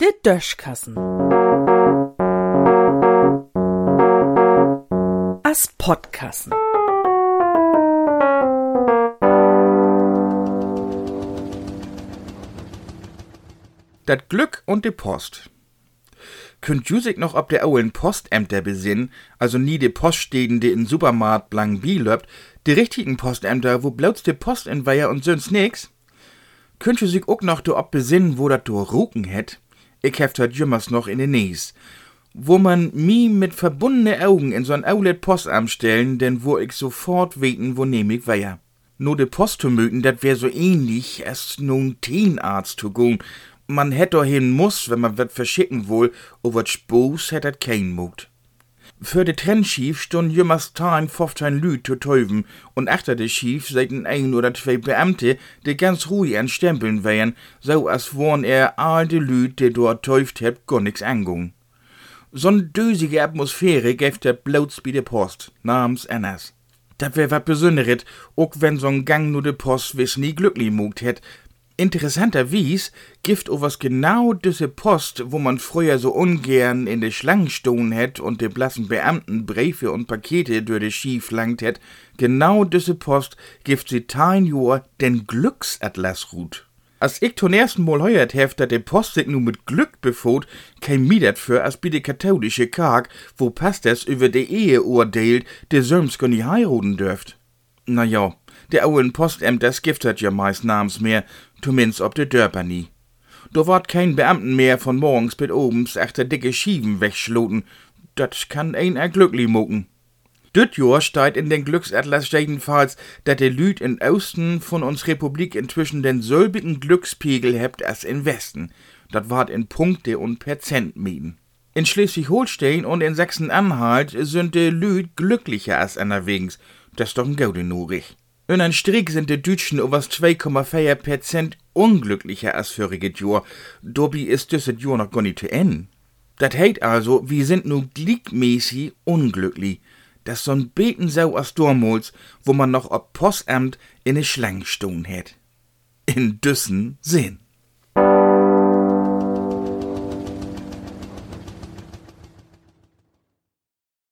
Der Döschkassen. As Podkassen. Dat Glück und die Post. Könnt ju sich noch ob der owen Postämter besinnen, also nie de Poststäden, die in Supermarkt blang löbt, die richtigen Postämter, wo bloß de Post in Weiher und sonst nix? Könnt ju sich auch noch do ob besinnen, wo dat do Ruken het? Ich heft dat jümmers noch in de Nies. Wo man mi mit verbundene Augen in so'n Aulet Postamt stellen, denn wo ich sofort weten, wo nehm ich Weiher. No de Post zu mögen, dat wär so ähnlich, als nun Teenarzt zu gehen, man hätt doch hin muss, wenn man wat verschicken wohl, o wat Spos hätt dat kein Mut. Für de Trennschief stund jümmers Time 15 Lüd zu täuben und achter de Schief seiten ein oder zwei Beamte, die ganz ruhig an Stempeln wären, so als worn er all de Lüd, die dort täuft hebt, gar nix angung. So'n dösige Atmosphäre gäft der bloß bi de Post, namens Annas. Dat wär wat Besonderes, auch wenn so'n Gang nur de Post wiss nie glücklich mogt hätt, Interessanterwies gift o was genau diese Post, wo man früher so ungern in de Schlangen stohn hätt und de blassen Beamten Briefe und Pakete durch de Schief langt hätt, genau diese Post gift sie tein Jahr den Glücksatlas ruht. Als ich zum ersten Mal heuert heft, dat de Post sich nu mit Glück befot, kein mi dat für als bi katholische Karg, wo Pastors über de Ehe urteilt, de söms nie heiraten dürft. Na ja, der owen Postämter giftet ja meist namens mehr, zumindest ob de Dörper nie. Do ward kein Beamten mehr von morgens bis obens achter dicke Schieven wegschloten. Dat kann ein erglücklich mucken. Düt Jahr steigt in den Glücksatlas jedenfalls, dat de Lüd in Osten von uns Republik inzwischen den selbigen Glückspegel hebt als in Westen. Dat ward in Punkte und Perzent mieten. In Schleswig-Holstein und in Sachsen-Anhalt sind de Lüd glücklicher als anerwegs. Das ist doch ein Gaude In ein Strick sind die Deutschen über 2,4 Prozent unglücklicher als voriges Jahr. Dobi ist dieses Jahr noch gar nicht zu Ende. Das heißt also, wir sind nur glickmäßig unglücklich. Das so ein Beten sau aus Dormols, wo man noch ob Postamt in ne Schlange stehen hätt. In Düssen Sinn.